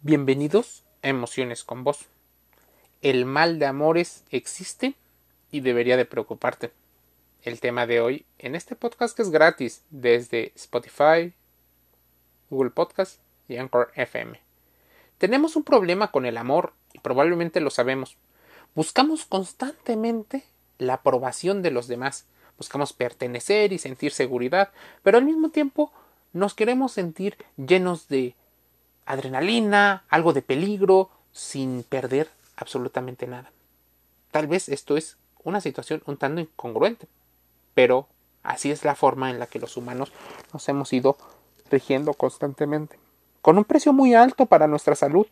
Bienvenidos a Emociones con Vos. El mal de amores existe y debería de preocuparte. El tema de hoy en este podcast que es gratis desde Spotify, Google Podcast y Anchor FM. Tenemos un problema con el amor y probablemente lo sabemos. Buscamos constantemente la aprobación de los demás. Buscamos pertenecer y sentir seguridad, pero al mismo tiempo nos queremos sentir llenos de adrenalina, algo de peligro, sin perder absolutamente nada. Tal vez esto es una situación un tanto incongruente, pero así es la forma en la que los humanos nos hemos ido rigiendo constantemente, con un precio muy alto para nuestra salud.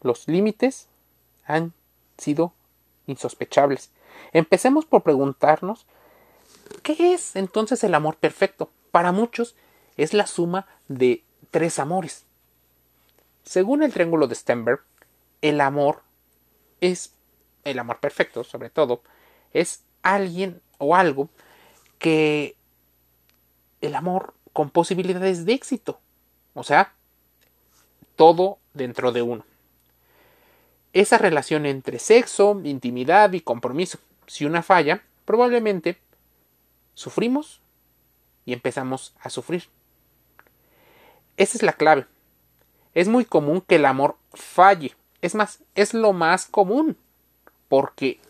Los límites han sido insospechables. Empecemos por preguntarnos ¿qué es entonces el amor perfecto? Para muchos es la suma de tres amores. Según el triángulo de Stenberg, el amor es el amor perfecto, sobre todo, es alguien o algo que el amor con posibilidades de éxito. O sea, todo dentro de uno. Esa relación entre sexo, intimidad y compromiso. Si una falla, probablemente sufrimos y empezamos a sufrir. Esa es la clave. Es muy común que el amor falle. Es más, es lo más común. Porque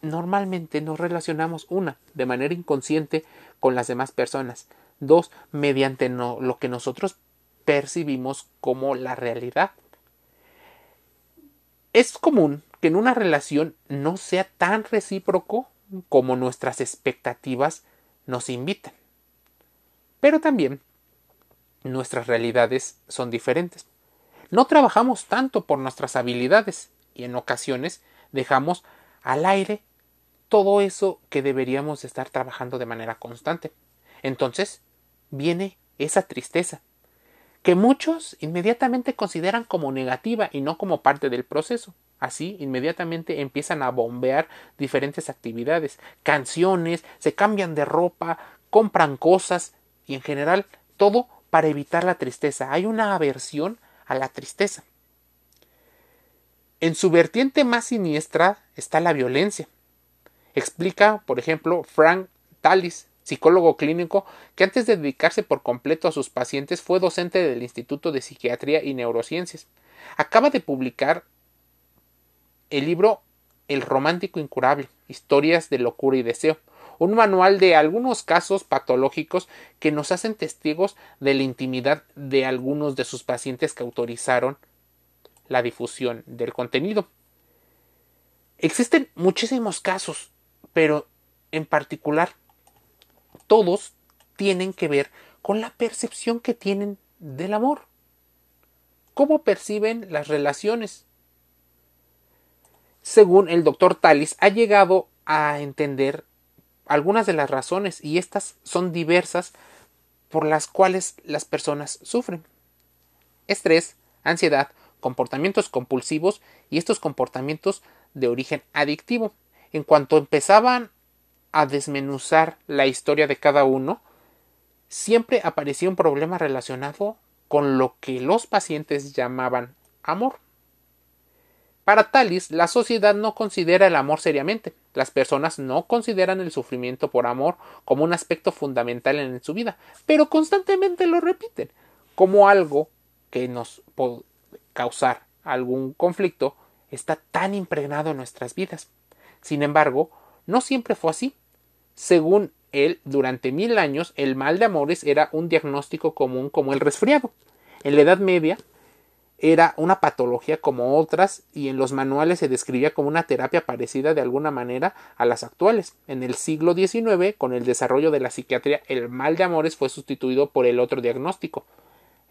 normalmente nos relacionamos, una, de manera inconsciente con las demás personas. Dos, mediante lo que nosotros percibimos como la realidad. Es común que en una relación no sea tan recíproco como nuestras expectativas nos invitan. Pero también nuestras realidades son diferentes. No trabajamos tanto por nuestras habilidades y en ocasiones dejamos al aire todo eso que deberíamos estar trabajando de manera constante. Entonces viene esa tristeza, que muchos inmediatamente consideran como negativa y no como parte del proceso. Así, inmediatamente empiezan a bombear diferentes actividades, canciones, se cambian de ropa, compran cosas y en general todo para evitar la tristeza. Hay una aversión a la tristeza. En su vertiente más siniestra está la violencia. Explica, por ejemplo, Frank Tallis, psicólogo clínico, que antes de dedicarse por completo a sus pacientes fue docente del Instituto de Psiquiatría y Neurociencias. Acaba de publicar el libro El romántico incurable, historias de locura y deseo, un manual de algunos casos patológicos que nos hacen testigos de la intimidad de algunos de sus pacientes que autorizaron la difusión del contenido. Existen muchísimos casos, pero en particular todos tienen que ver con la percepción que tienen del amor. ¿Cómo perciben las relaciones? Según el doctor Talis, ha llegado a entender algunas de las razones y estas son diversas por las cuales las personas sufren. Estrés, ansiedad, comportamientos compulsivos y estos comportamientos de origen adictivo. En cuanto empezaban a desmenuzar la historia de cada uno, siempre aparecía un problema relacionado con lo que los pacientes llamaban amor. Para Talis, la sociedad no considera el amor seriamente. Las personas no consideran el sufrimiento por amor como un aspecto fundamental en su vida, pero constantemente lo repiten como algo que nos puede causar algún conflicto está tan impregnado en nuestras vidas. Sin embargo, no siempre fue así. Según él, durante mil años el mal de amores era un diagnóstico común como el resfriado. En la Edad Media, era una patología como otras y en los manuales se describía como una terapia parecida de alguna manera a las actuales. En el siglo XIX, con el desarrollo de la psiquiatría, el mal de amores fue sustituido por el otro diagnóstico,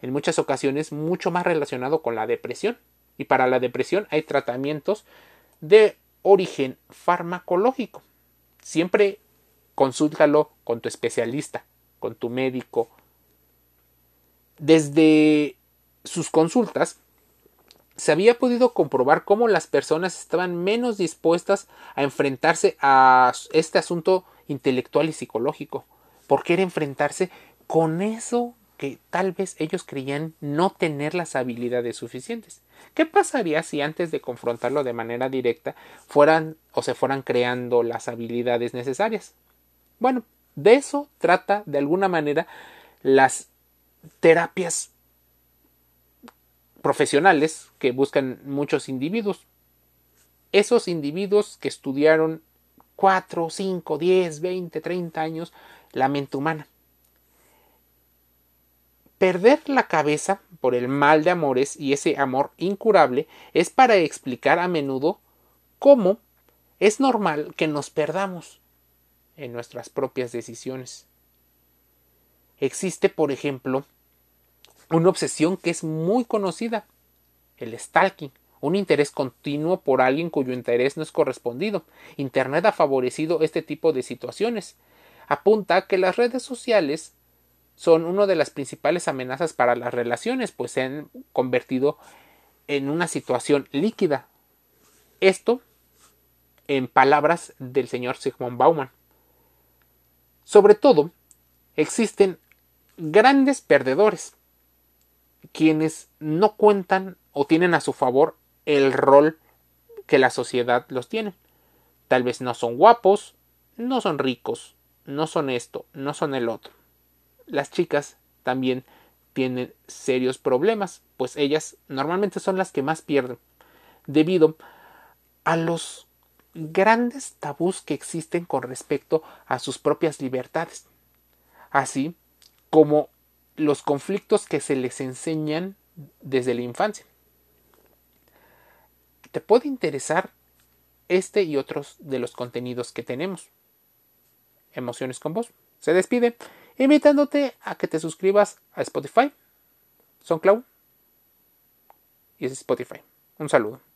en muchas ocasiones mucho más relacionado con la depresión. Y para la depresión hay tratamientos de origen farmacológico. Siempre consúltalo con tu especialista, con tu médico. Desde sus consultas, se había podido comprobar cómo las personas estaban menos dispuestas a enfrentarse a este asunto intelectual y psicológico, porque era enfrentarse con eso porque tal vez ellos creían no tener las habilidades suficientes. ¿Qué pasaría si antes de confrontarlo de manera directa fueran o se fueran creando las habilidades necesarias? Bueno, de eso trata de alguna manera las terapias profesionales que buscan muchos individuos. Esos individuos que estudiaron 4, 5, 10, 20, 30 años la mente humana. Perder la cabeza por el mal de amores y ese amor incurable es para explicar a menudo cómo es normal que nos perdamos en nuestras propias decisiones. Existe, por ejemplo, una obsesión que es muy conocida, el stalking, un interés continuo por alguien cuyo interés no es correspondido. Internet ha favorecido este tipo de situaciones. Apunta que las redes sociales son una de las principales amenazas para las relaciones, pues se han convertido en una situación líquida. Esto en palabras del señor Sigmund Bauman. Sobre todo, existen grandes perdedores, quienes no cuentan o tienen a su favor el rol que la sociedad los tiene. Tal vez no son guapos, no son ricos, no son esto, no son el otro. Las chicas también tienen serios problemas, pues ellas normalmente son las que más pierden, debido a los grandes tabús que existen con respecto a sus propias libertades, así como los conflictos que se les enseñan desde la infancia. Te puede interesar este y otros de los contenidos que tenemos. Emociones con vos. Se despide invitándote a que te suscribas a Spotify, SoundCloud y Spotify. Un saludo.